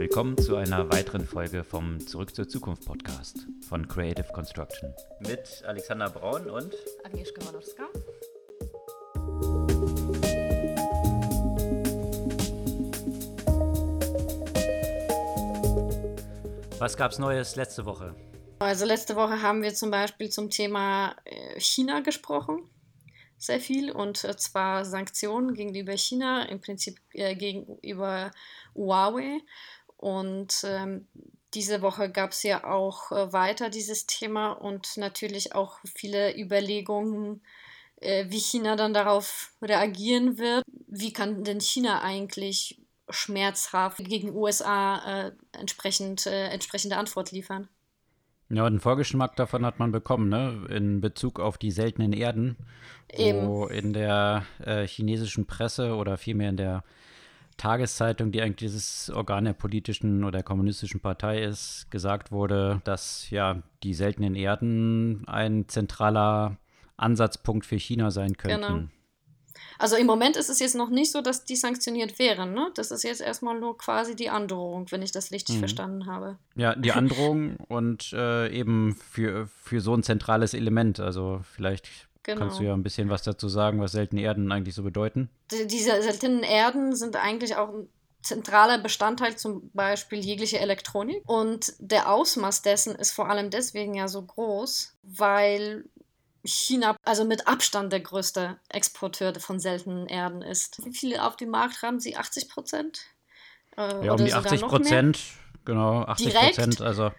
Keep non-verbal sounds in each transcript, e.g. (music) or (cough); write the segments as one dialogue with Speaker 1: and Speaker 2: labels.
Speaker 1: Willkommen zu einer weiteren Folge vom Zurück zur Zukunft Podcast von Creative Construction mit Alexander Braun und
Speaker 2: Agnieszka Malowska.
Speaker 1: Was gab's Neues letzte Woche?
Speaker 2: Also letzte Woche haben wir zum Beispiel zum Thema äh, China gesprochen, sehr viel, und zwar Sanktionen gegenüber China, im Prinzip äh, gegenüber Huawei. Und ähm, diese Woche gab es ja auch äh, weiter dieses Thema und natürlich auch viele Überlegungen, äh, wie China dann darauf reagieren wird. Wie kann denn China eigentlich schmerzhaft gegen USA äh, entsprechend, äh, entsprechende Antwort liefern?
Speaker 1: Ja, einen Vorgeschmack davon hat man bekommen, ne? In Bezug auf die seltenen Erden,
Speaker 2: Eben.
Speaker 1: wo in der äh, chinesischen Presse oder vielmehr in der Tageszeitung, die eigentlich dieses Organ der politischen oder kommunistischen Partei ist, gesagt wurde, dass ja die seltenen Erden ein zentraler Ansatzpunkt für China sein könnten.
Speaker 2: Genau. Also im Moment ist es jetzt noch nicht so, dass die sanktioniert wären. Ne? Das ist jetzt erstmal nur quasi die Androhung, wenn ich das richtig
Speaker 1: Mhm.
Speaker 2: verstanden habe.
Speaker 1: Ja, die (laughs) Androhung und äh, eben für, für so ein zentrales Element. Also vielleicht
Speaker 2: Genau.
Speaker 1: kannst du ja ein bisschen was dazu sagen, was seltene Erden eigentlich so bedeuten.
Speaker 2: Die- Diese seltenen Erden sind eigentlich auch ein zentraler Bestandteil zum Beispiel jeglicher Elektronik. Und der Ausmaß dessen ist vor allem deswegen ja so groß, weil China also mit Abstand der größte Exporteur von seltenen Erden ist. Wie viele auf dem Markt haben sie? 80 Prozent? Äh,
Speaker 1: Ja, um die
Speaker 2: sogar
Speaker 1: 80
Speaker 2: noch mehr?
Speaker 1: Prozent, genau, 80
Speaker 2: Direkt?
Speaker 1: Prozent, also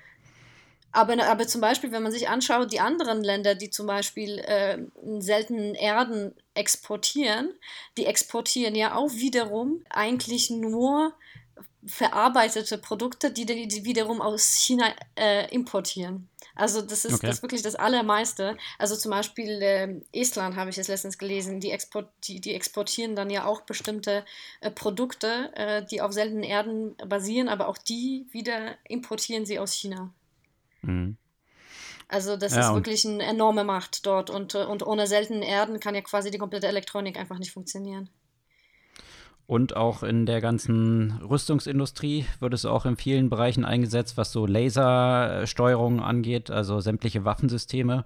Speaker 2: Aber, aber zum Beispiel, wenn man sich anschaut, die anderen Länder, die zum Beispiel äh, seltenen Erden exportieren, die exportieren ja auch wiederum eigentlich nur verarbeitete Produkte, die, die wiederum aus China äh, importieren. Also das ist,
Speaker 1: Okay.
Speaker 2: das wirklich das Allermeiste. Also zum Beispiel ähm, Estland habe ich jetzt letztens gelesen, die, export, die, die exportieren dann ja auch bestimmte äh, Produkte, äh, die auf seltenen Erden basieren, aber auch die wieder importieren sie aus China.
Speaker 1: Mhm.
Speaker 2: Also das
Speaker 1: Ja,
Speaker 2: ist wirklich eine enorme Macht dort und, äh, und ohne seltene Erden kann ja quasi die komplette Elektronik einfach nicht funktionieren.
Speaker 1: Und auch in der ganzen Rüstungsindustrie wird es auch in vielen Bereichen eingesetzt, was so Lasersteuerung angeht, also sämtliche Waffensysteme.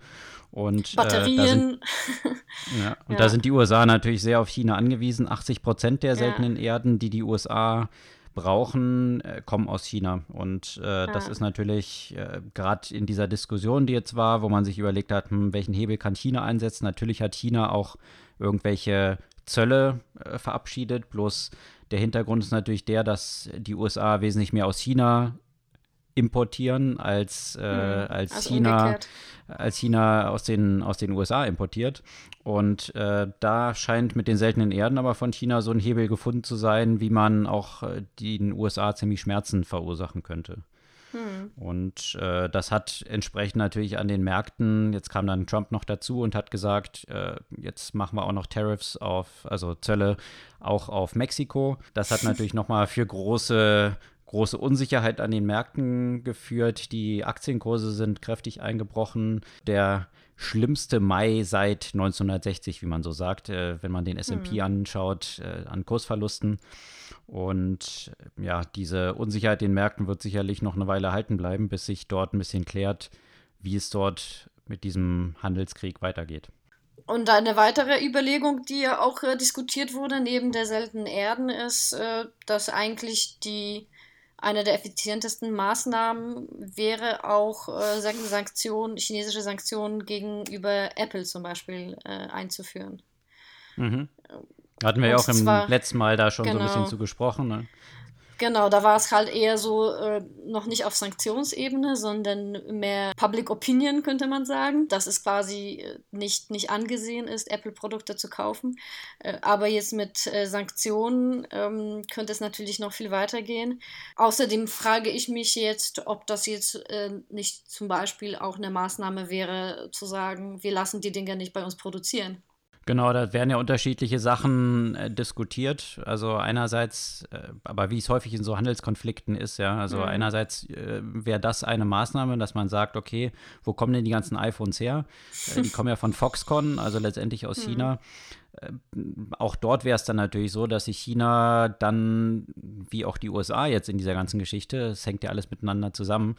Speaker 1: Und äh, da sind,
Speaker 2: Batterien, (laughs)
Speaker 1: ja, und
Speaker 2: Ja.
Speaker 1: da sind die USA natürlich sehr auf China angewiesen. 80 Prozent der seltenen Erden, die die USA brauchen, äh, kommen aus China. Und äh, das
Speaker 2: Ja.
Speaker 1: ist natürlich äh, gerade in dieser Diskussion, die jetzt war, wo man sich überlegt hat, hm, welchen Hebel kann China einsetzen. Natürlich hat China auch irgendwelche Zölle äh, verabschiedet. Bloß der Hintergrund ist natürlich der, dass die USA wesentlich mehr aus China importieren als, äh,
Speaker 2: Hm,
Speaker 1: als
Speaker 2: also
Speaker 1: China
Speaker 2: umgekehrt.
Speaker 1: als China aus den, aus den USA importiert. Und äh, da scheint mit den seltenen Erden aber von China so ein Hebel gefunden zu sein, wie man auch äh, den USA ziemlich Schmerzen verursachen könnte.
Speaker 2: Hm.
Speaker 1: Und äh, das hat entsprechend natürlich an den Märkten, jetzt kam dann Trump noch dazu und hat gesagt, äh, jetzt machen wir auch noch Tariffs auf, also Zölle auch auf Mexiko. Das hat natürlich nochmal für große, große Unsicherheit an den Märkten geführt. Die Aktienkurse sind kräftig eingebrochen. Der schlimmste Mai seit 1960, wie man so sagt, äh, wenn man den S&P anschaut, äh, an Kursverlusten. Und ja, diese Unsicherheit in den Märkten wird sicherlich noch eine Weile halten bleiben, bis sich dort ein bisschen klärt, wie es dort mit diesem Handelskrieg weitergeht.
Speaker 2: Und eine weitere Überlegung, die ja auch äh, diskutiert wurde neben der seltenen Erden, ist, äh, dass eigentlich die eine der effizientesten Maßnahmen wäre auch äh, San- Sanktionen, chinesische Sanktionen gegenüber Apple zum Beispiel äh, einzuführen.
Speaker 1: Mhm. Hatten wir ja auch im letzten Mal da schon so ein
Speaker 2: genau.
Speaker 1: bisschen zu gesprochen. Ne?
Speaker 2: Genau, da war es halt eher so äh, noch nicht auf Sanktionsebene, sondern mehr Public Opinion, könnte man sagen, dass es quasi äh, nicht, nicht angesehen ist, Apple-Produkte zu kaufen. Äh, aber jetzt mit äh, Sanktionen ähm, könnte es natürlich noch viel weiter gehen. Außerdem frage ich mich jetzt, ob das jetzt äh, nicht zum Beispiel auch eine Maßnahme wäre, zu sagen, wir lassen die Dinger nicht bei uns produzieren.
Speaker 1: Genau, da werden ja unterschiedliche Sachen äh, diskutiert. Also einerseits, äh, aber wie es häufig in so Handelskonflikten ist, ja, also
Speaker 2: Mhm.
Speaker 1: einerseits äh, wäre das eine Maßnahme, dass man sagt, okay, wo kommen denn die ganzen iPhones her? Äh, die (laughs) kommen ja von Foxconn, also letztendlich aus
Speaker 2: Mhm.
Speaker 1: China. Äh, auch dort wäre es dann natürlich so, dass sich China dann, wie auch die USA jetzt in dieser ganzen Geschichte, es hängt ja alles miteinander zusammen,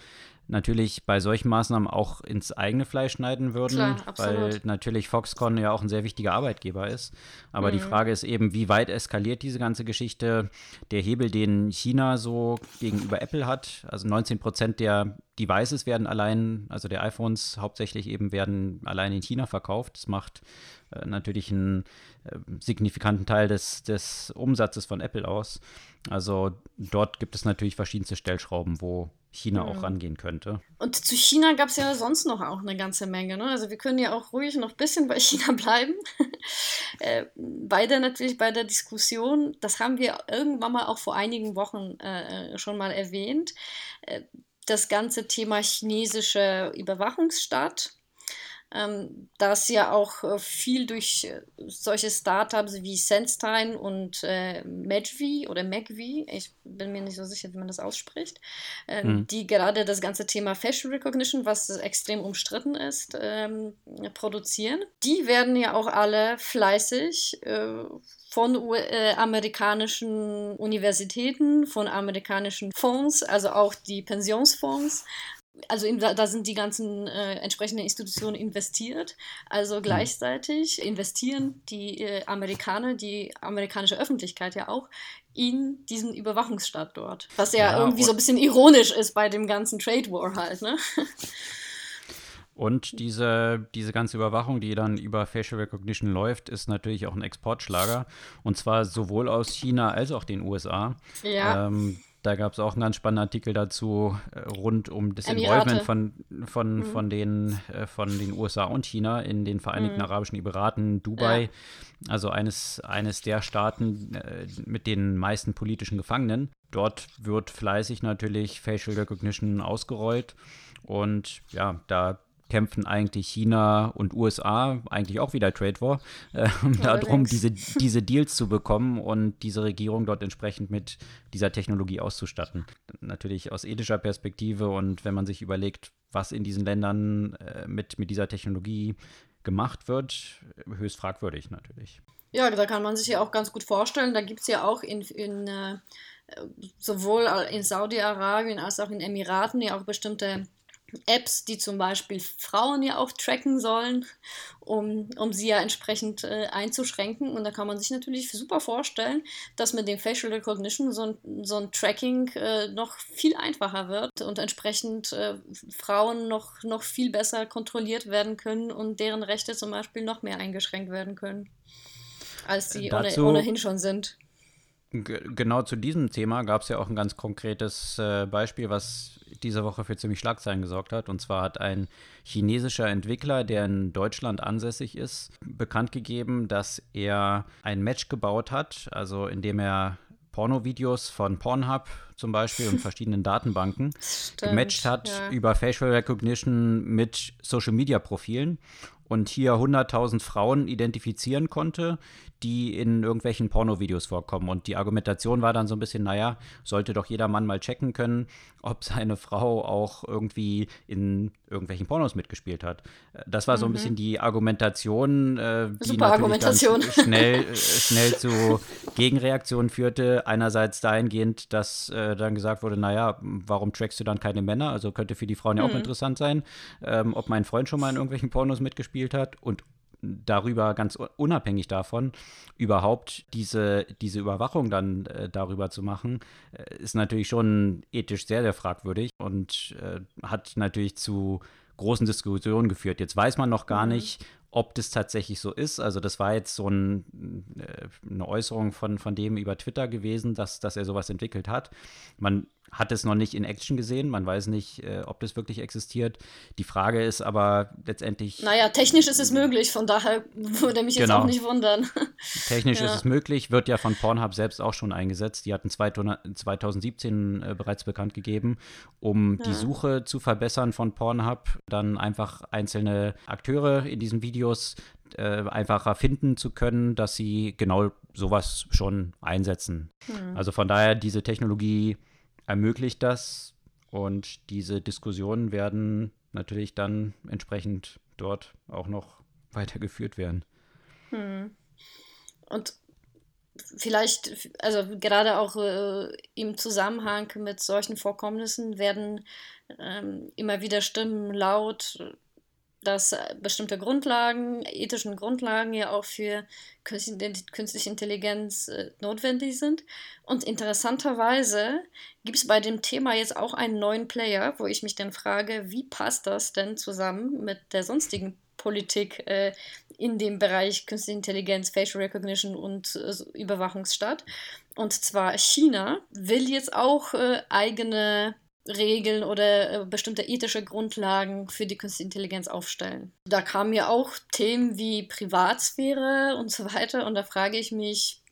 Speaker 1: natürlich bei solchen Maßnahmen auch ins eigene Fleisch schneiden würden, Klar, weil natürlich Foxconn ja auch ein sehr wichtiger Arbeitgeber ist. Aber mhm. die Frage ist eben, wie weit eskaliert diese ganze Geschichte? Der Hebel, den China so gegenüber Apple hat, also 19 Prozent der Devices werden allein, also der iPhones hauptsächlich eben werden allein in China verkauft. Das macht äh, natürlich einen äh, signifikanten Teil des, des Umsatzes von Apple aus. Also dort gibt es natürlich verschiedenste Stellschrauben, wo China mhm. auch rangehen könnte.
Speaker 2: Und zu China gab es ja sonst noch auch eine ganze Menge. Ne? Also wir können ja auch ruhig noch ein bisschen bei (laughs) China bleiben. (laughs) äh, beide natürlich bei der Diskussion, das haben wir irgendwann mal auch vor einigen Wochen äh, äh schon mal erwähnt, äh, das ganze Thema chinesische Überwachungsstaat ähm, das ja auch äh, viel durch äh, solche Startups wie SenseTime und äh, Medvi oder Megvi, ich bin mir nicht so sicher, wie man das ausspricht, äh, mhm. die gerade das ganze Thema Facial Recognition, was extrem umstritten ist, ähm, produzieren. Die werden ja auch alle fleißig äh, von äh, amerikanischen Universitäten, von amerikanischen Fonds, also auch die Pensionsfonds, also in, da sind die ganzen äh, entsprechenden Institutionen investiert. Also mhm. gleichzeitig investieren die äh, Amerikaner, die amerikanische Öffentlichkeit ja auch, in diesen Überwachungsstaat dort. Was ja, ja irgendwie so ein bisschen ironisch ist bei dem ganzen Trade War halt, ne? (laughs)
Speaker 1: Und diese, diese ganze Überwachung, die dann über Facial Recognition läuft, ist natürlich auch ein Exportschlager. Und zwar sowohl aus China als auch den USA. Ja. Ähm, da gab es auch einen ganz spannenden Artikel dazu äh, rund um das Emirate. Involvement von, von, mhm. von, den, äh, von den USA und China in den Vereinigten mhm. Arabischen Emiraten, Dubai, ja. also eines, eines der Staaten äh, mit den meisten politischen Gefangenen. Dort wird fleißig natürlich Facial Recognition ausgerollt. Und ja, da kämpfen eigentlich China und USA, eigentlich auch wieder Trade War, äh, darum, diese, (laughs) diese Deals zu bekommen und diese Regierung dort entsprechend mit dieser Technologie auszustatten. Natürlich aus ethischer Perspektive und wenn man sich überlegt, was in diesen Ländern äh, mit, mit dieser Technologie gemacht wird, höchst fragwürdig natürlich.
Speaker 2: Ja, da kann man sich ja auch ganz gut vorstellen, da gibt es ja auch in, in äh, sowohl in Saudi-Arabien als auch in Emiraten ja auch bestimmte Apps, die zum Beispiel Frauen ja auch tracken sollen, um, um sie ja entsprechend äh, einzuschränken. Und da kann man sich natürlich super vorstellen, dass mit dem Facial Recognition so ein, so ein Tracking äh, noch viel einfacher wird und entsprechend äh, Frauen noch, noch viel besser kontrolliert werden können und deren Rechte zum Beispiel noch mehr eingeschränkt werden können, als sie Dazu ohnehin schon sind.
Speaker 1: Genau zu diesem Thema gab es ja auch ein ganz konkretes äh, Beispiel, was diese Woche für ziemlich Schlagzeilen gesorgt hat. Und zwar hat ein chinesischer Entwickler, der in Deutschland ansässig ist, bekannt gegeben, dass er ein Match gebaut hat, also indem er Pornovideos von Pornhub zum Beispiel und (laughs) verschiedenen Datenbanken Stimmt, gematcht hat ja. über Facial Recognition mit Social Media Profilen und hier 100.000 Frauen identifizieren konnte, die in irgendwelchen Pornovideos vorkommen. Und die Argumentation war dann so ein bisschen, naja, sollte doch jeder Mann mal checken können, ob seine Frau auch irgendwie in irgendwelchen Pornos mitgespielt hat. Das war so ein mhm. bisschen die Argumentation, äh, die Super Argumentation. (laughs) schnell, äh, schnell zu Gegenreaktionen führte. Einerseits dahingehend, dass äh, dann gesagt wurde, naja, warum trackst du dann keine Männer? Also könnte für die Frauen ja auch mhm. interessant sein, ähm, ob mein Freund schon mal in irgendwelchen Pornos mitgespielt hat. Und darüber, ganz unabhängig davon, überhaupt diese, diese Überwachung dann äh, darüber zu machen, äh, ist natürlich schon ethisch sehr, sehr fragwürdig und äh, hat natürlich zu großen Diskussionen geführt. Jetzt weiß man noch gar mhm. nicht, ob das tatsächlich so ist. Also das war jetzt so ein, äh, eine Äußerung von, von dem über Twitter gewesen, dass, dass er sowas entwickelt hat. Man hat es noch nicht in Action gesehen. Man weiß nicht, äh, ob das wirklich existiert. Die Frage ist aber letztendlich.
Speaker 2: Naja, technisch ist es möglich, von daher würde mich genau. jetzt auch nicht wundern. (laughs)
Speaker 1: Technisch ja. ist es möglich, wird ja von Pornhub selbst auch schon eingesetzt. Die hatten 2017 äh, bereits bekannt gegeben, um ja. die Suche zu verbessern von Pornhub, dann einfach einzelne Akteure in diesen Videos äh, einfacher finden zu können, dass sie genau sowas schon einsetzen. Hm. Also von daher, diese Technologie ermöglicht das und diese Diskussionen werden natürlich dann entsprechend dort auch noch weitergeführt werden. Hm.
Speaker 2: und vielleicht, also gerade auch äh, im Zusammenhang mit solchen Vorkommnissen werden ähm, immer wieder Stimmen laut, dass bestimmte Grundlagen, ethischen Grundlagen ja auch für künstliche Intelligenz äh, notwendig sind. Und interessanterweise gibt es bei dem Thema jetzt auch einen neuen Player, wo ich mich dann frage, wie passt das denn zusammen mit der sonstigen Politik äh, in dem Bereich Künstliche Intelligenz, Facial Recognition und äh, Überwachungsstaat. Und zwar China will jetzt auch äh, eigene Regeln oder äh, bestimmte ethische Grundlagen für die Künstliche Intelligenz aufstellen. Da kamen ja auch Themen wie Privatsphäre und so weiter und da frage ich mich,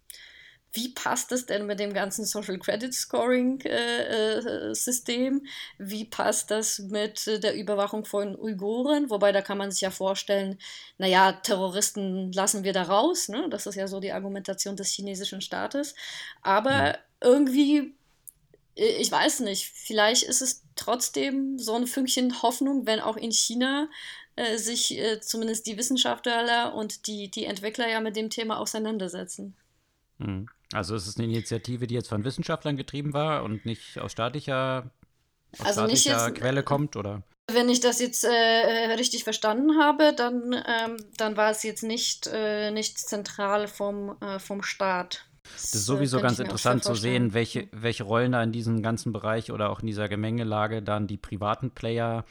Speaker 2: wie passt das denn mit dem ganzen Social Credit Scoring äh, äh, System? Wie passt das mit der Überwachung von Uiguren? Wobei da kann man sich ja vorstellen, naja, Terroristen lassen wir da raus. Ne? Das ist ja so die Argumentation des chinesischen Staates. Aber mhm. irgendwie äh, ich weiß nicht, vielleicht ist es trotzdem so ein Fünkchen Hoffnung, wenn auch in China äh, sich äh, zumindest die Wissenschaftler und die, die Entwickler ja mit dem Thema auseinandersetzen.
Speaker 1: Hm. Also es ist eine Initiative, die jetzt von Wissenschaftlern getrieben war und nicht aus staatlicher, aus also staatlicher jetzt, Quelle kommt, oder?
Speaker 2: Wenn ich das jetzt äh, richtig verstanden habe, dann, ähm, dann war es jetzt nicht, äh, nicht zentral vom, äh, vom Staat.
Speaker 1: Das ist sowieso ganz interessant zu sehen, welche, welche Rollen da in diesem ganzen Bereich oder auch in dieser Gemengelage dann die privaten Player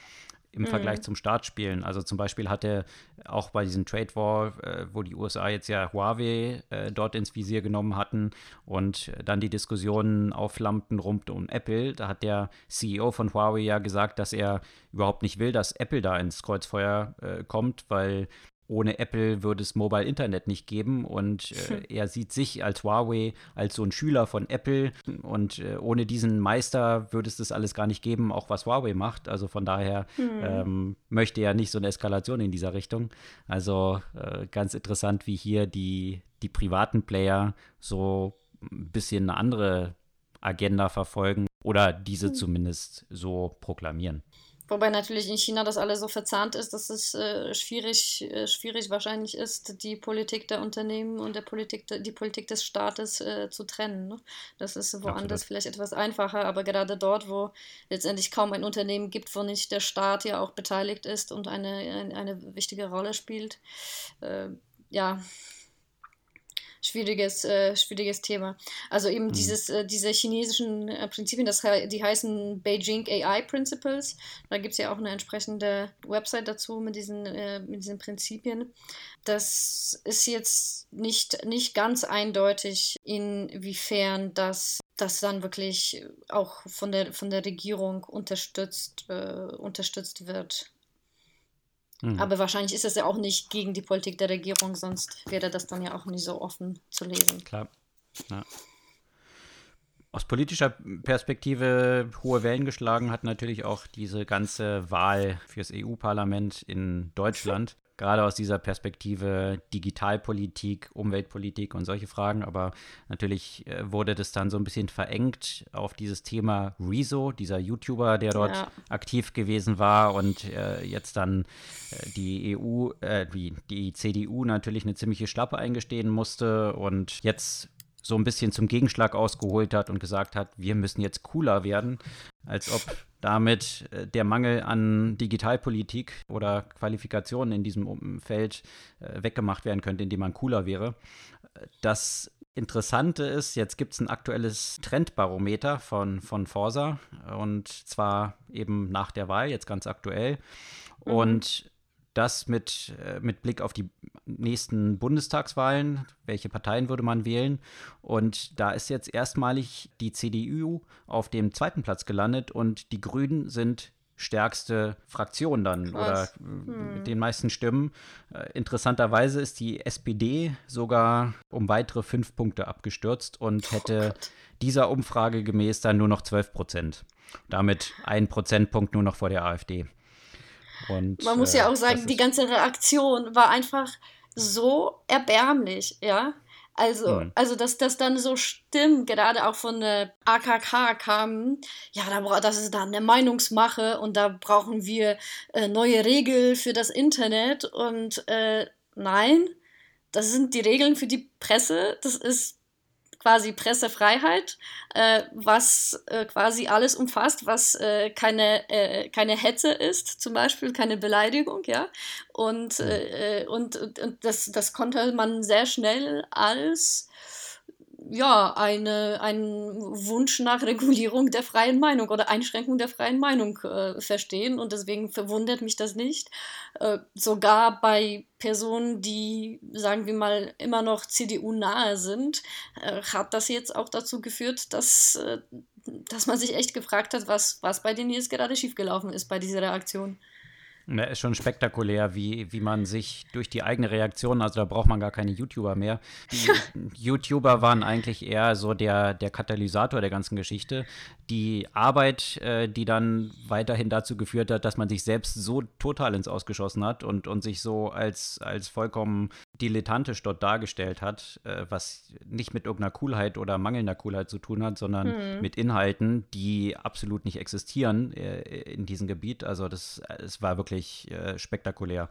Speaker 1: im mhm. Vergleich zum Staat spielen. Also zum Beispiel hat er auch bei diesem Trade War, äh, wo die USA jetzt ja Huawei äh, dort ins Visier genommen hatten und dann die Diskussionen aufflammten rund um Apple, da hat der CEO von Huawei ja gesagt, dass er überhaupt nicht will, dass Apple da ins Kreuzfeuer äh, kommt, weil ohne Apple würde es Mobile Internet nicht geben und äh, hm. er sieht sich als Huawei als so ein Schüler von Apple und äh, ohne diesen Meister würde es das alles gar nicht geben, auch was Huawei macht. Also von daher hm. ähm, möchte er nicht so eine Eskalation in dieser Richtung. Also äh, ganz interessant, wie hier die, die privaten Player so ein bisschen eine andere Agenda verfolgen oder diese hm. zumindest so proklamieren.
Speaker 2: Wobei natürlich in China das alles so verzahnt ist, dass es äh, schwierig, äh, schwierig wahrscheinlich ist, die Politik der Unternehmen und der Politik de, die Politik des Staates äh, zu trennen. Ne? Das ist woanders Absolut. vielleicht etwas einfacher, aber gerade dort, wo letztendlich kaum ein Unternehmen gibt, wo nicht der Staat ja auch beteiligt ist und eine, eine, eine wichtige Rolle spielt, äh, ja, schwieriges, äh, schwieriges Thema. Also eben mhm. dieses, äh, diese chinesischen äh, Prinzipien, das, die heißen Beijing AI Principles. Da gibt es ja auch eine entsprechende Website dazu mit diesen, äh, mit diesen Prinzipien. Das ist jetzt nicht, nicht ganz eindeutig, inwiefern das das dann wirklich auch von der, von der Regierung unterstützt, äh, unterstützt wird. Mhm. Aber wahrscheinlich ist es ja auch nicht gegen die Politik der Regierung, sonst wäre das dann ja auch nicht so offen zu lesen.
Speaker 1: Klar. Ja. Aus politischer Perspektive hohe Wellen geschlagen hat natürlich auch diese ganze Wahl fürs EU-Parlament in Deutschland gerade aus dieser Perspektive Digitalpolitik, Umweltpolitik und solche Fragen. Aber natürlich äh, wurde das dann so ein bisschen verengt auf dieses Thema Rezo, dieser YouTuber, der dort ja. aktiv gewesen war und äh, jetzt dann äh, die EU, äh, die, die CDU natürlich eine ziemliche Schlappe eingestehen musste und jetzt so ein bisschen zum Gegenschlag ausgeholt hat und gesagt hat, wir müssen jetzt cooler werden, als ob damit äh, der Mangel an Digitalpolitik oder Qualifikationen in diesem Feld äh, weggemacht werden könnte, indem man cooler wäre. Das Interessante ist, jetzt gibt es ein aktuelles Trendbarometer von, von Forsa und zwar eben nach der Wahl, jetzt ganz aktuell. Mhm. Und das mit, äh, mit Blick auf die nächsten Bundestagswahlen, welche Parteien würde man wählen. Und da ist jetzt erstmalig die CDU auf dem zweiten Platz gelandet und die Grünen sind stärkste Fraktion dann Krass. oder hm. mit den meisten Stimmen. Äh, interessanterweise ist die SPD sogar um weitere fünf Punkte abgestürzt und oh hätte oh dieser Umfrage gemäß dann nur noch 12 Prozent. Damit ein Prozentpunkt nur noch vor der AfD.
Speaker 2: Und, Man muss ja äh, auch sagen, die ganze Reaktion war einfach so erbärmlich, ja. Also, mhm. also dass das dann so stimmt, gerade auch von der AKK kam, ja, da, das ist dann eine Meinungsmache und da brauchen wir äh, neue Regeln für das Internet und äh, nein, das sind die Regeln für die Presse. Das ist quasi Pressefreiheit, äh, was äh, quasi alles umfasst, was äh, keine, äh, keine Hetze ist, zum Beispiel keine Beleidigung, ja. Und, äh, und, und, und das, das konnte man sehr schnell als ja, eine, einen Wunsch nach Regulierung der freien Meinung oder Einschränkung der freien Meinung äh, verstehen. Und deswegen verwundert mich das nicht. Äh, sogar bei Personen, die, sagen wir mal, immer noch CDU-nahe sind, äh, hat das jetzt auch dazu geführt, dass, äh, dass man sich echt gefragt hat, was, was bei denen jetzt gerade schiefgelaufen ist bei dieser Reaktion.
Speaker 1: Ja, ist schon spektakulär, wie, wie man sich durch die eigene Reaktion, also da braucht man gar keine YouTuber mehr. Die (laughs) YouTuber waren eigentlich eher so der, der Katalysator der ganzen Geschichte. Die Arbeit, äh, die dann weiterhin dazu geführt hat, dass man sich selbst so total ins Ausgeschossen hat und, und sich so als, als vollkommen dilettantisch dort dargestellt hat, äh, was nicht mit irgendeiner Coolheit oder mangelnder Coolheit zu tun hat, sondern mhm. mit Inhalten, die absolut nicht existieren äh, in diesem Gebiet. Also das, es war wirklich wirklich äh, spektakulär.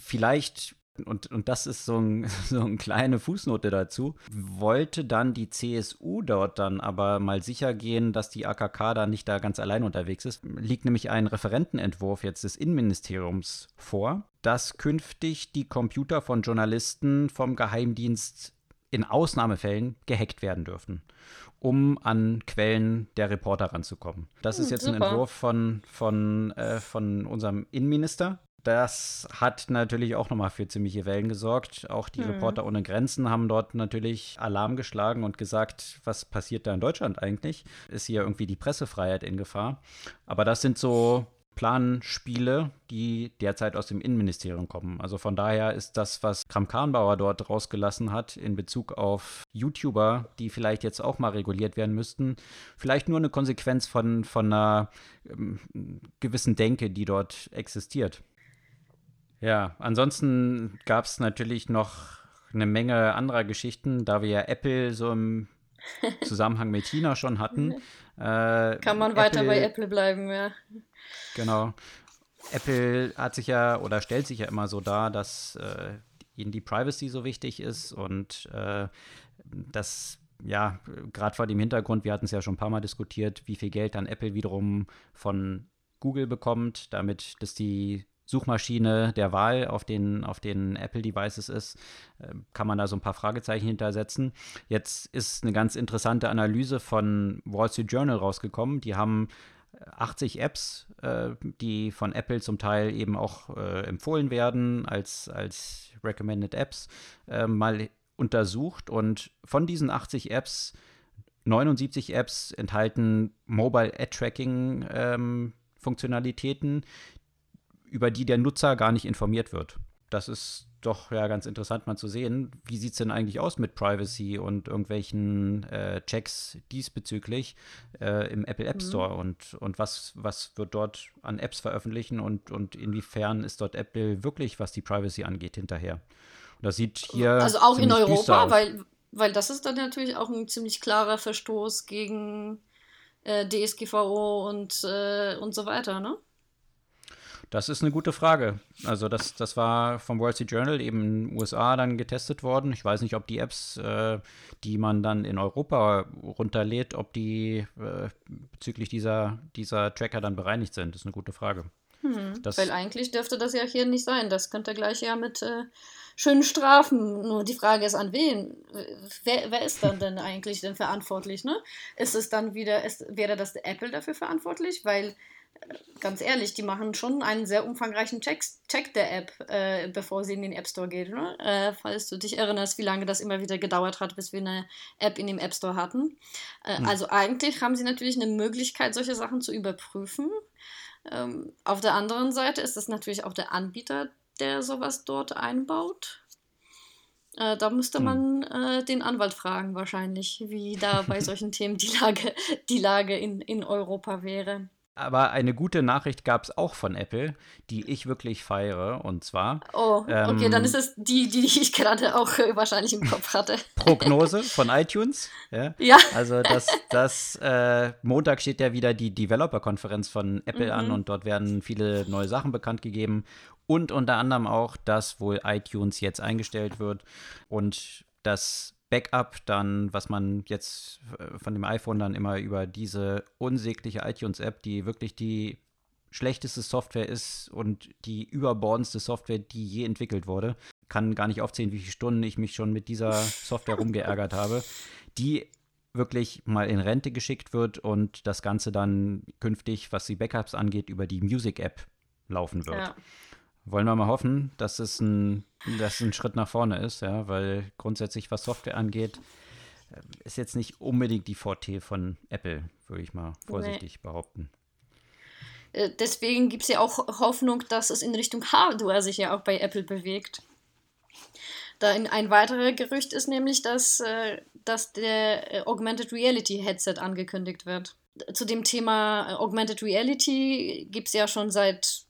Speaker 1: Vielleicht und, und das ist so, ein, (laughs) so eine kleine Fußnote dazu, wollte dann die CSU dort dann aber mal sicher gehen, dass die AKK da nicht da ganz allein unterwegs ist. Liegt nämlich ein Referentenentwurf jetzt des Innenministeriums vor, dass künftig die Computer von Journalisten vom Geheimdienst in Ausnahmefällen gehackt werden dürfen um an Quellen der Reporter ranzukommen. Das ist hm, jetzt super. ein Entwurf von, von, äh, von unserem Innenminister. Das hat natürlich auch nochmal für ziemliche Wellen gesorgt. Auch die hm. Reporter ohne Grenzen haben dort natürlich Alarm geschlagen und gesagt, was passiert da in Deutschland eigentlich? Ist hier irgendwie die Pressefreiheit in Gefahr? Aber das sind so Planspiele, die derzeit aus dem Innenministerium kommen. Also von daher ist das, was Kram-Karrenbauer dort rausgelassen hat in Bezug auf YouTuber, die vielleicht jetzt auch mal reguliert werden müssten, vielleicht nur eine Konsequenz von, von einer ähm, gewissen Denke, die dort existiert. Ja, ansonsten gab es natürlich noch eine Menge anderer Geschichten, da wir ja Apple so im (laughs) Zusammenhang mit China schon hatten.
Speaker 2: Äh, Kann man weiter Apple, bei Apple bleiben, ja.
Speaker 1: Genau. Apple hat sich ja oder stellt sich ja immer so dar, dass äh, ihnen die Privacy so wichtig ist und äh, dass ja, gerade vor dem Hintergrund, wir hatten es ja schon ein paar Mal diskutiert, wie viel Geld dann Apple wiederum von Google bekommt, damit dass die Suchmaschine der Wahl auf den, auf den Apple-Devices ist, äh, kann man da so ein paar Fragezeichen hintersetzen. Jetzt ist eine ganz interessante Analyse von Wall Street Journal rausgekommen. Die haben 80 Apps, äh, die von Apple zum Teil eben auch äh, empfohlen werden als, als Recommended Apps, äh, mal untersucht. Und von diesen 80 Apps, 79 Apps enthalten Mobile Ad Tracking ähm, Funktionalitäten, über die der Nutzer gar nicht informiert wird. Das ist doch ja ganz interessant mal zu sehen. Wie sieht es denn eigentlich aus mit Privacy und irgendwelchen äh, Checks diesbezüglich äh, im Apple App mhm. Store mhm. und, und was, was wird dort an Apps veröffentlichen und, und inwiefern ist dort Apple wirklich, was die Privacy angeht, hinterher? Und das sieht hier.
Speaker 2: Also auch in Europa, weil, weil das ist dann natürlich auch ein ziemlich klarer Verstoß gegen äh, DSGVO und, äh, und so weiter, ne?
Speaker 1: Das ist eine gute Frage. Also das, das war vom Wall Street Journal eben in den USA dann getestet worden. Ich weiß nicht, ob die Apps, äh, die man dann in Europa runterlädt, ob die äh, bezüglich dieser, dieser Tracker dann bereinigt sind. Das ist eine gute Frage.
Speaker 2: Hm, weil eigentlich dürfte das ja hier nicht sein. Das könnte gleich ja mit äh, schönen Strafen. Nur die Frage ist, an wen? Wer, wer ist dann denn eigentlich denn verantwortlich? Ne? Ist es dann wieder, ist, wäre das Apple dafür verantwortlich? Weil ganz ehrlich, die machen schon einen sehr umfangreichen Check, Check der App, äh, bevor sie in den App Store geht. Ne? Äh, falls du dich erinnerst, wie lange das immer wieder gedauert hat, bis wir eine App in dem App Store hatten. Äh, hm. Also eigentlich haben sie natürlich eine Möglichkeit, solche Sachen zu überprüfen. Ähm, auf der anderen Seite ist es natürlich auch der Anbieter, der sowas dort einbaut. Äh, da müsste hm. man äh, den Anwalt fragen, wahrscheinlich, wie da bei solchen (laughs) Themen die Lage, die Lage in, in Europa wäre.
Speaker 1: Aber eine gute Nachricht gab es auch von Apple, die ich wirklich feiere. Und zwar.
Speaker 2: Oh, okay, ähm, dann ist es die, die ich gerade auch äh, wahrscheinlich im Kopf hatte. (laughs)
Speaker 1: Prognose von iTunes. Ja.
Speaker 2: ja.
Speaker 1: Also, das, das äh, Montag steht ja wieder die Developer-Konferenz von Apple mhm. an und dort werden viele neue Sachen bekannt gegeben. Und unter anderem auch, dass wohl iTunes jetzt eingestellt wird und das Backup dann, was man jetzt äh, von dem iPhone dann immer über diese unsägliche iTunes-App, die wirklich die schlechteste Software ist und die überbordendste Software, die je entwickelt wurde. Kann gar nicht aufzählen, wie viele Stunden ich mich schon mit dieser Software rumgeärgert (laughs) habe, die wirklich mal in Rente geschickt wird und das Ganze dann künftig, was die Backups angeht, über die Music-App laufen wird. Ja wollen wir mal hoffen, dass es ein, dass es ein Schritt nach vorne ist, ja, weil grundsätzlich, was Software angeht, äh, ist jetzt nicht unbedingt die Forte von Apple, würde ich mal vorsichtig nee. behaupten.
Speaker 2: Äh, deswegen gibt es ja auch Hoffnung, dass es in Richtung Hardware sich ja auch bei Apple bewegt. Da ein weiteres Gerücht ist nämlich, dass, äh, dass der Augmented Reality Headset angekündigt wird. Zu dem Thema Augmented Reality gibt es ja schon seit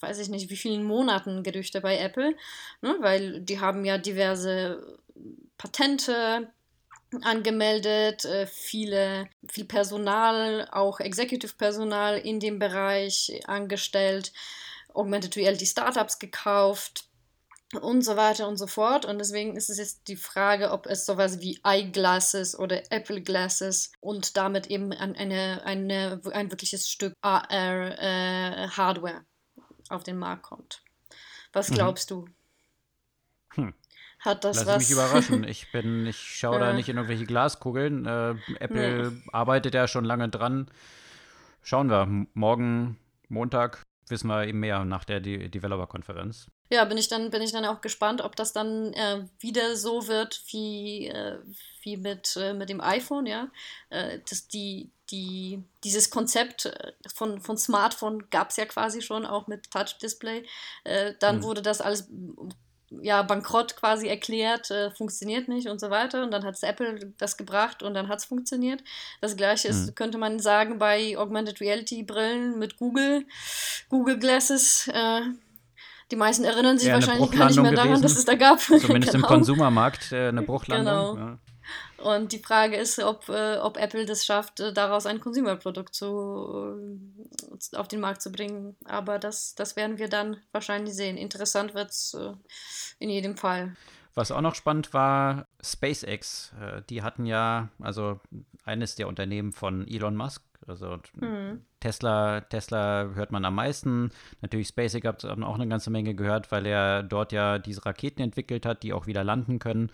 Speaker 2: weiß ich nicht, wie vielen Monaten Gerüchte bei Apple, ne? weil die haben ja diverse Patente angemeldet, äh, viele, viel Personal, auch Executive-Personal in dem Bereich angestellt, Augmented Reality Startups gekauft und so weiter und so fort. Und deswegen ist es jetzt die Frage, ob es sowas wie Eyeglasses oder Apple Glasses und damit eben eine, eine, ein wirkliches Stück AR-Hardware äh, auf den Markt kommt. Was mhm. glaubst mhm. du?
Speaker 1: Hm. Hat das Lass was? mich überraschen. (laughs) Ich bin, ich schaue da nicht in irgendwelche Glaskugeln. Äh, Apple nee. arbeitet ja schon lange dran. Schauen wir. Morgen, Montag, wissen wir eben mehr nach der De Developer-Konferenz.
Speaker 2: Ja, bin ich dann, bin ich dann auch gespannt, ob das dann äh, wieder so wird wie, äh, wie mit, äh, mit dem iPhone, ja. Äh, dass die, die, dieses Konzept äh, von, von Smartphone gab es ja quasi schon, auch mit Touch-Display. Äh, dann mhm. wurde das alles ja, bankrott quasi erklärt, äh, funktioniert nicht und so weiter. Und dann hat Apple das gebracht und dann hat es funktioniert. Das gleiche ist, mhm. könnte man sagen, bei Augmented Reality Brillen mit Google, Google Glasses. Äh, die meisten erinnern sich ja, wahrscheinlich gar nicht mehr daran, gewesen. dass es da gab. (laughs)
Speaker 1: Zumindest genau. im Konsumermarkt äh, eine (laughs) Bruchlandung.
Speaker 2: Genau. Ja. Und die Frage ist, ob, äh, ob Apple das schafft, äh, daraus ein Consumer-Produkt zu, äh, auf den Markt zu bringen. Aber das, das werden wir dann wahrscheinlich sehen. Interessant wird es äh, in jedem Fall.
Speaker 1: Was auch noch spannend war, SpaceX. Äh, die hatten ja, also eines der Unternehmen von Elon Musk, also mhm. Tesla, Tesla hört man am meisten. Natürlich SpaceX hat auch eine ganze Menge gehört, weil er dort ja diese Raketen entwickelt hat, die auch wieder landen können.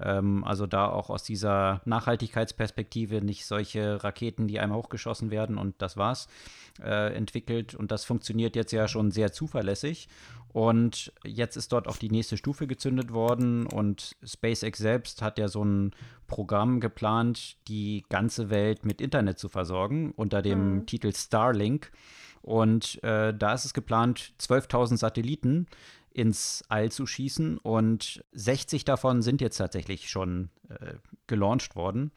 Speaker 1: Ähm, also da auch aus dieser Nachhaltigkeitsperspektive nicht solche Raketen, die einmal hochgeschossen werden und das war's, äh, entwickelt. Und das funktioniert jetzt ja schon sehr zuverlässig. Und jetzt ist dort auch die nächste Stufe gezündet worden und SpaceX selbst hat ja so ein Programm geplant, die ganze Welt mit Internet zu versorgen unter dem mhm. Titel Starlink. Und äh, da ist es geplant, 12.000 Satelliten ins All zu schießen und 60 davon sind jetzt tatsächlich schon äh, gelauncht worden.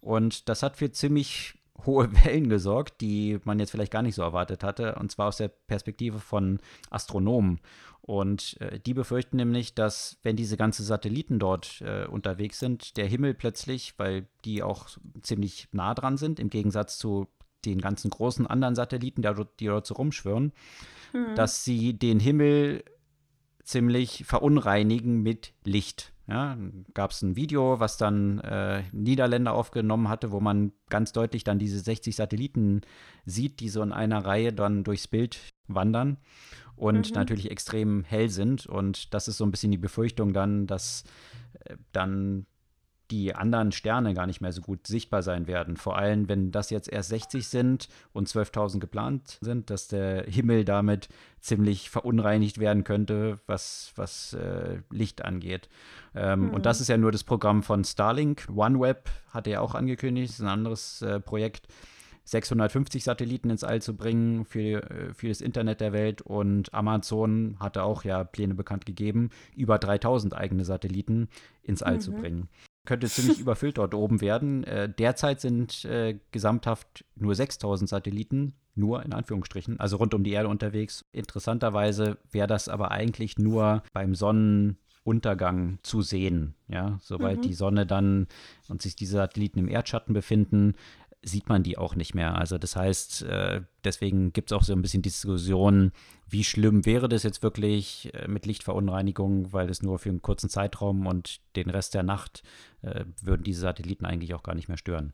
Speaker 1: Und das hat für ziemlich hohe Wellen gesorgt, die man jetzt vielleicht gar nicht so erwartet hatte, und zwar aus der Perspektive von Astronomen. Und äh, die befürchten nämlich, dass wenn diese ganzen Satelliten dort äh, unterwegs sind, der Himmel plötzlich, weil die auch ziemlich nah dran sind, im Gegensatz zu den ganzen großen anderen Satelliten, die dort so rumschwirren, mhm. dass sie den Himmel ziemlich verunreinigen mit Licht. Ja, gab es ein Video, was dann äh, Niederländer aufgenommen hatte, wo man ganz deutlich dann diese 60 Satelliten sieht, die so in einer Reihe dann durchs Bild wandern und mhm. natürlich extrem hell sind. Und das ist so ein bisschen die Befürchtung dann, dass äh, dann die anderen Sterne gar nicht mehr so gut sichtbar sein werden. Vor allem, wenn das jetzt erst 60 sind und 12.000 geplant sind, dass der Himmel damit ziemlich verunreinigt werden könnte, was, was äh, Licht angeht. Ähm, mhm. Und das ist ja nur das Programm von Starlink. OneWeb hat er ja auch angekündigt, ist ein anderes äh, Projekt. 650 Satelliten ins All zu bringen für, äh, für das Internet der Welt und Amazon hatte auch ja Pläne bekannt gegeben, über 3000 eigene Satelliten ins All mhm. zu bringen. Könnte ziemlich überfüllt dort oben werden. Äh, derzeit sind äh, gesamthaft nur 6000 Satelliten, nur in Anführungsstrichen, also rund um die Erde unterwegs. Interessanterweise wäre das aber eigentlich nur beim Sonnenuntergang zu sehen. Ja, sobald mhm. die Sonne dann und sich diese Satelliten im Erdschatten befinden, sieht man die auch nicht mehr. Also das heißt, äh, deswegen gibt es auch so ein bisschen Diskussionen, wie schlimm wäre das jetzt wirklich äh, mit Lichtverunreinigung, weil es nur für einen kurzen Zeitraum und den Rest der Nacht äh, würden diese Satelliten eigentlich auch gar nicht mehr stören.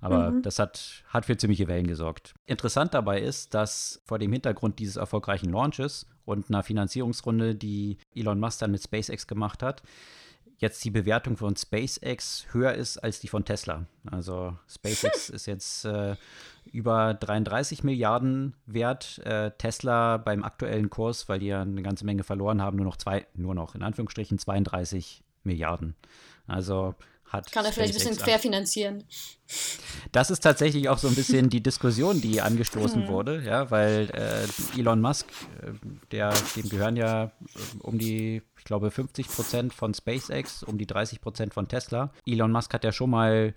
Speaker 1: Aber mhm. das hat, hat für ziemliche Wellen gesorgt. Interessant dabei ist, dass vor dem Hintergrund dieses erfolgreichen Launches und einer Finanzierungsrunde, die Elon Musk dann mit SpaceX gemacht hat, jetzt die Bewertung von SpaceX höher ist als die von Tesla. Also SpaceX ist jetzt äh, über 33 Milliarden wert. Äh, Tesla beim aktuellen Kurs, weil die ja eine ganze Menge verloren haben, nur noch zwei, nur noch in Anführungsstrichen 32 Milliarden. Also hat.
Speaker 2: Kann er vielleicht ein bisschen querfinanzieren.
Speaker 1: Das ist tatsächlich auch so ein bisschen die Diskussion, die angestoßen hm. wurde, ja, weil äh, Elon Musk, äh, der, dem gehören ja äh, um die, ich glaube, 50 Prozent von SpaceX, um die 30 Prozent von Tesla. Elon Musk hat ja schon mal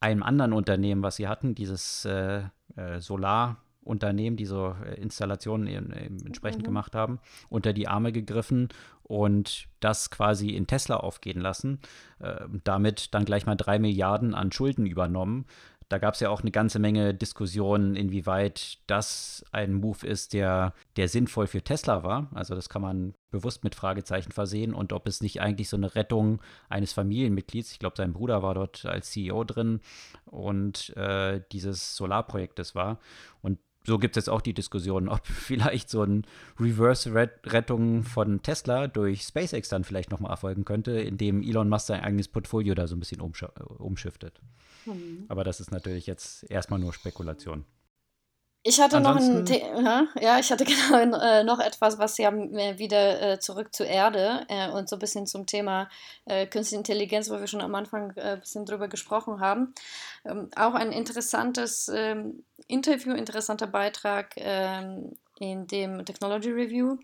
Speaker 1: einem anderen Unternehmen, was sie hatten, dieses äh, äh, Solar- Unternehmen, die so äh, Installationen entsprechend mhm. gemacht haben, unter die Arme gegriffen und das quasi in Tesla aufgehen lassen. Äh, damit dann gleich mal drei Milliarden an Schulden übernommen. Da gab es ja auch eine ganze Menge Diskussionen, inwieweit das ein Move ist, der, der sinnvoll für Tesla war. Also das kann man bewusst mit Fragezeichen versehen und ob es nicht eigentlich so eine Rettung eines Familienmitglieds, ich glaube, sein Bruder war dort als CEO drin und äh, dieses Solarprojektes war. Und so gibt es jetzt auch die Diskussion, ob (laughs) vielleicht so ein Reverse-Rettung von Tesla durch SpaceX dann vielleicht nochmal erfolgen könnte, indem Elon Musk sein eigenes Portfolio da so ein bisschen umsch umschiftet. Mhm. Aber das ist natürlich jetzt erstmal nur Spekulation.
Speaker 2: Ich hatte Ansonsten, noch ein ja, ich hatte (laughs) genau äh, noch etwas, was ja äh, wieder äh, zurück zur Erde äh, und so ein bisschen zum Thema äh, Künstliche Intelligenz, wo wir schon am Anfang äh, ein bisschen drüber gesprochen haben. Ähm, auch ein interessantes ähm, Interview, interessanter Beitrag ähm, in dem Technology Review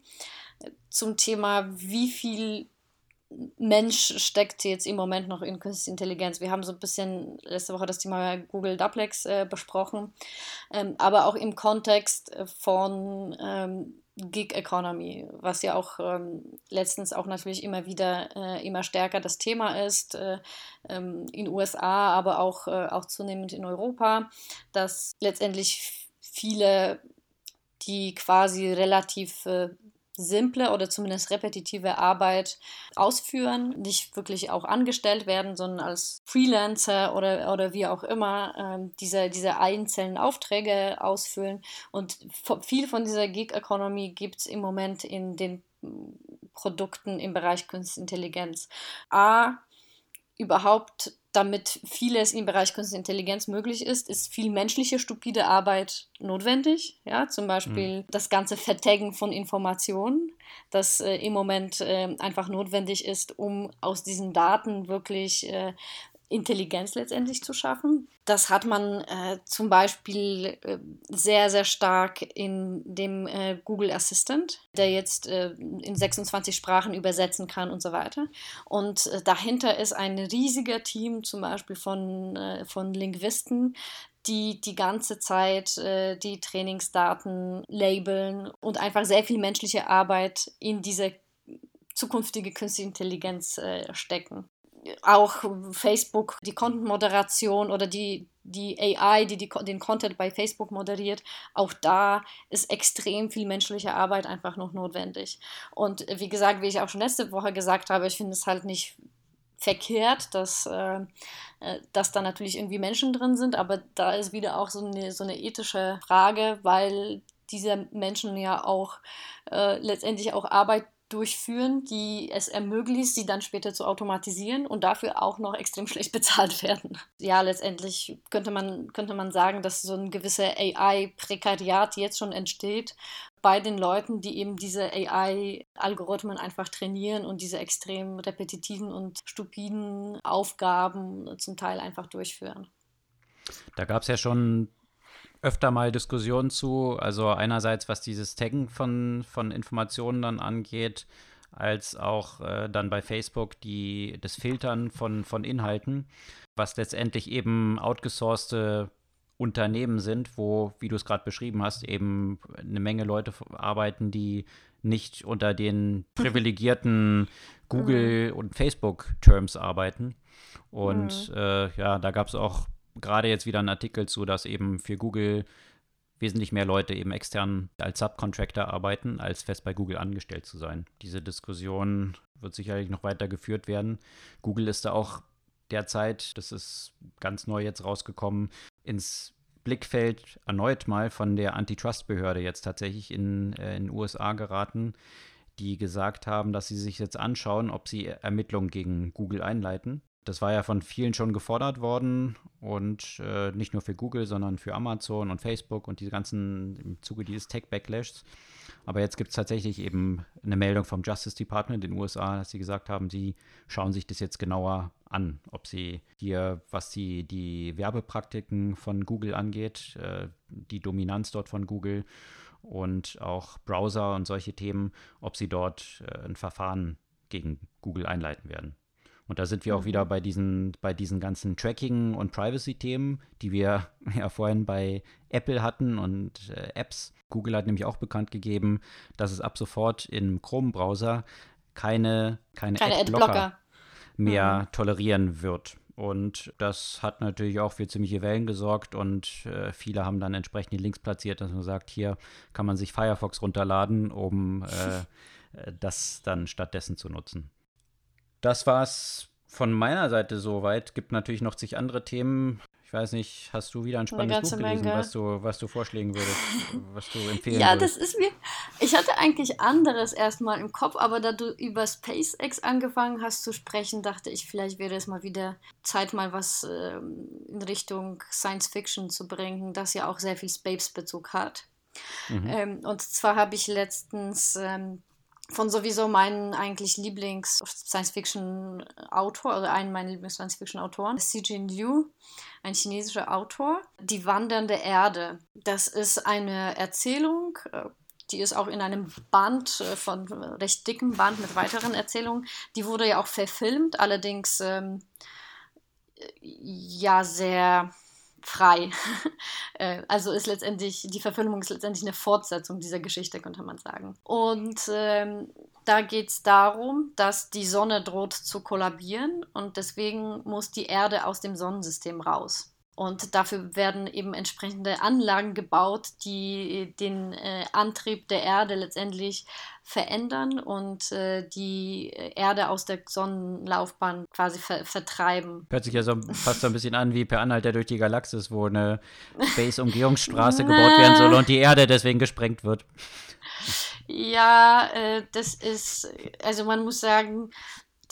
Speaker 2: zum Thema, wie viel Mensch steckt jetzt im Moment noch in Künstliche Intelligenz. Wir haben so ein bisschen letzte Woche das Thema Google Duplex äh, besprochen, ähm, aber auch im Kontext von ähm, Gig Economy, was ja auch ähm, letztens auch natürlich immer wieder äh, immer stärker das Thema ist, äh, ähm, in USA, aber auch, äh, auch zunehmend in Europa, dass letztendlich viele die quasi relativ äh, simple oder zumindest repetitive Arbeit ausführen, nicht wirklich auch angestellt werden, sondern als Freelancer oder, oder wie auch immer ähm, diese, diese einzelnen Aufträge ausfüllen. Und viel von dieser Gig Economy gibt es im Moment in den Produkten im Bereich Künstliche Intelligenz. A, überhaupt damit vieles im Bereich Künstliche Intelligenz möglich ist, ist viel menschliche, stupide Arbeit notwendig. Ja, zum Beispiel mhm. das ganze Vertaggen von Informationen, das äh, im Moment äh, einfach notwendig ist, um aus diesen Daten wirklich äh, Intelligenz letztendlich zu schaffen. Das hat man äh, zum Beispiel äh, sehr, sehr stark in dem äh, Google Assistant, der jetzt äh, in 26 Sprachen übersetzen kann und so weiter. Und äh, dahinter ist ein riesiger Team zum Beispiel von, äh, von Linguisten, die die ganze Zeit die Trainingsdaten labeln und einfach sehr viel menschliche Arbeit in diese zukünftige künstliche Intelligenz stecken auch Facebook, die Content-Moderation oder die, die AI, die, die den Content bei Facebook moderiert, auch da ist extrem viel menschliche Arbeit einfach noch notwendig. Und wie gesagt, wie ich auch schon letzte Woche gesagt habe, ich finde es halt nicht verkehrt, dass, äh, äh, dass da natürlich irgendwie Menschen drin sind, aber da ist wieder auch so eine, so eine ethische Frage, weil diese Menschen ja auch äh, letztendlich auch Arbeit durchführen, die es ermöglicht, sie dann später zu automatisieren und dafür auch noch extrem (laughs) schlecht bezahlt werden. Ja, letztendlich könnte man, könnte man sagen, dass so ein gewisser AI-Prekariat jetzt schon entsteht bei den Leuten, die eben diese AI-Algorithmen einfach trainieren und diese extrem repetitiven und stupiden Aufgaben zum Teil einfach durchführen.
Speaker 1: Da gab es ja schon öfter mal Diskussionen zu. Also einerseits, was dieses Taggen von, von Informationen dann angeht, als auch äh, dann bei Facebook die, das Filtern von, von Inhalten, was letztendlich eben outgesourcete Unternehmen sind, wo, wie du es gerade beschrieben hast, eben eine Menge Leute arbeiten, die nicht unter den privilegierten Google- mhm. und Facebook-Terms arbeiten. Und mhm. äh, ja, da gab es auch gerade jetzt wieder einen Artikel zu, dass eben für Google wesentlich mehr Leute eben extern als Subcontractor arbeiten, als fest bei Google angestellt zu sein. Diese Diskussion wird sicherlich noch weiter geführt werden. Google ist da auch derzeit, das ist ganz neu jetzt rausgekommen, ins Blickfeld erneut mal von der Antitrust-Behörde jetzt tatsächlich in, äh, in den USA geraten, die gesagt haben, dass sie sich jetzt anschauen, ob sie Ermittlungen gegen Google einleiten. Das war ja von vielen schon gefordert worden und äh, nicht nur für Google, sondern für Amazon und Facebook und diese ganzen im Zuge dieses Tech-Backlashs. Aber jetzt gibt es tatsächlich eben eine Meldung vom Justice Department in den USA, dass sie gesagt haben, sie schauen sich das jetzt genauer an, ob sie hier, was die, die Werbepraktiken von Google angeht, äh, die Dominanz dort von Google und auch Browser und solche Themen, ob sie dort äh, ein Verfahren gegen Google einleiten werden. Und da sind wir auch wieder mhm. bei diesen, bei diesen ganzen Tracking- und Privacy-Themen, die wir (laughs) ja vorhin bei Apple hatten und äh, Apps. Google hat nämlich auch bekannt gegeben, dass es ab sofort im Chrome-Browser keine, keine, keine Adblocker, Adblocker mehr mhm. tolerieren wird. Und das hat natürlich auch für ziemliche Wellen gesorgt und äh, viele haben dann entsprechend die Links platziert, dass man sagt, hier kann man sich Firefox runterladen, um äh, (laughs) äh das dann stattdessen zu nutzen das war es von meiner Seite soweit. Gibt natürlich noch zig andere Themen. Ich weiß nicht, hast du wieder ein spannendes Buch gelesen, was du, was du vorschlägen würdest, was du empfehlen
Speaker 2: ja,
Speaker 1: würdest?
Speaker 2: Ja, das ist mir. Ich hatte eigentlich anderes erstmal im Kopf, aber da du über SpaceX angefangen hast zu sprechen, dachte ich, vielleicht wäre es mal wieder Zeit, mal was ähm, in Richtung Science Fiction zu bringen, das ja auch sehr viel Space-Bezug hat. Mhm. Ähm, und zwar habe ich letztens ähm, von sowieso meinen eigentlich Lieblings-Science-Fiction-Autor, also einen meiner Lieblings-Science-Fiction-Autoren, Xijin Liu, ein chinesischer Autor, Die wandernde Erde. Das ist eine Erzählung, äh, die ist auch in einem Band äh, von recht dickem Band mit weiteren Erzählungen. Die wurde ja auch verfilmt, allerdings ähm, ja sehr frei. (laughs) Äh, also ist letztendlich, die Verfilmung ist letztendlich eine Fortsetzung dieser Geschichte, könnte man sagen. Und ähm, da geht es darum, dass die Sonne droht zu kollabieren und deswegen muss die Erde aus dem Sonnensystem raus. Und dafür werden eben entsprechende Anlagen gebaut, die den äh, Antrieb der Erde letztendlich verändern und äh, die Erde aus der Sonnenlaufbahn quasi ver vertreiben.
Speaker 1: Hört sich ja so fast so ein bisschen an wie per Anhalter durch die Galaxis, wo eine (laughs) Space-Umgehungsstraße gebaut werden soll und die Erde deswegen gesprengt wird.
Speaker 2: Ja, äh, das ist, also man muss sagen,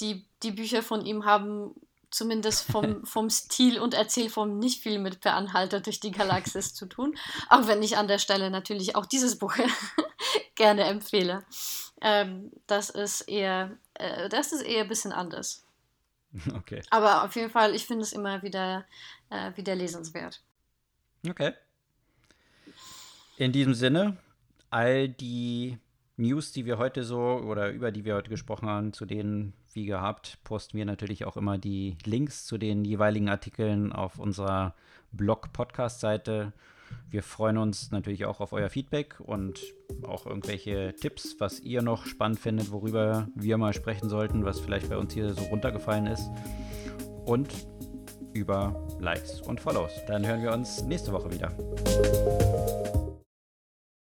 Speaker 2: die, die Bücher von ihm haben zumindest vom, (laughs) vom Stil und Erzählform nicht viel mit Per Anhalter durch die Galaxis zu tun. Auch wenn ich an der Stelle natürlich auch dieses Buch (laughs) gerne empfehle. Ähm, das ist eher, äh, das ist eher ein bisschen anders. (laughs)
Speaker 1: Okay.
Speaker 2: Aber auf jeden Fall, ich finde es immer wieder, äh, wieder lesenswert.
Speaker 1: Okay. In diesem Sinne, all die News, die wir heute so oder über die wir heute gesprochen haben, zu denen, wie gehabt, posten wir natürlich auch immer die Links zu den jeweiligen Artikeln auf unserer Blog-Podcast-Seite. Wir freuen uns natürlich auch auf euer Feedback und auch irgendwelche Tipps, was ihr noch spannend findet, worüber wir mal sprechen sollten, was vielleicht bei uns hier so runtergefallen ist. Und über Likes und Follows. Dann hören wir uns nächste Woche wieder.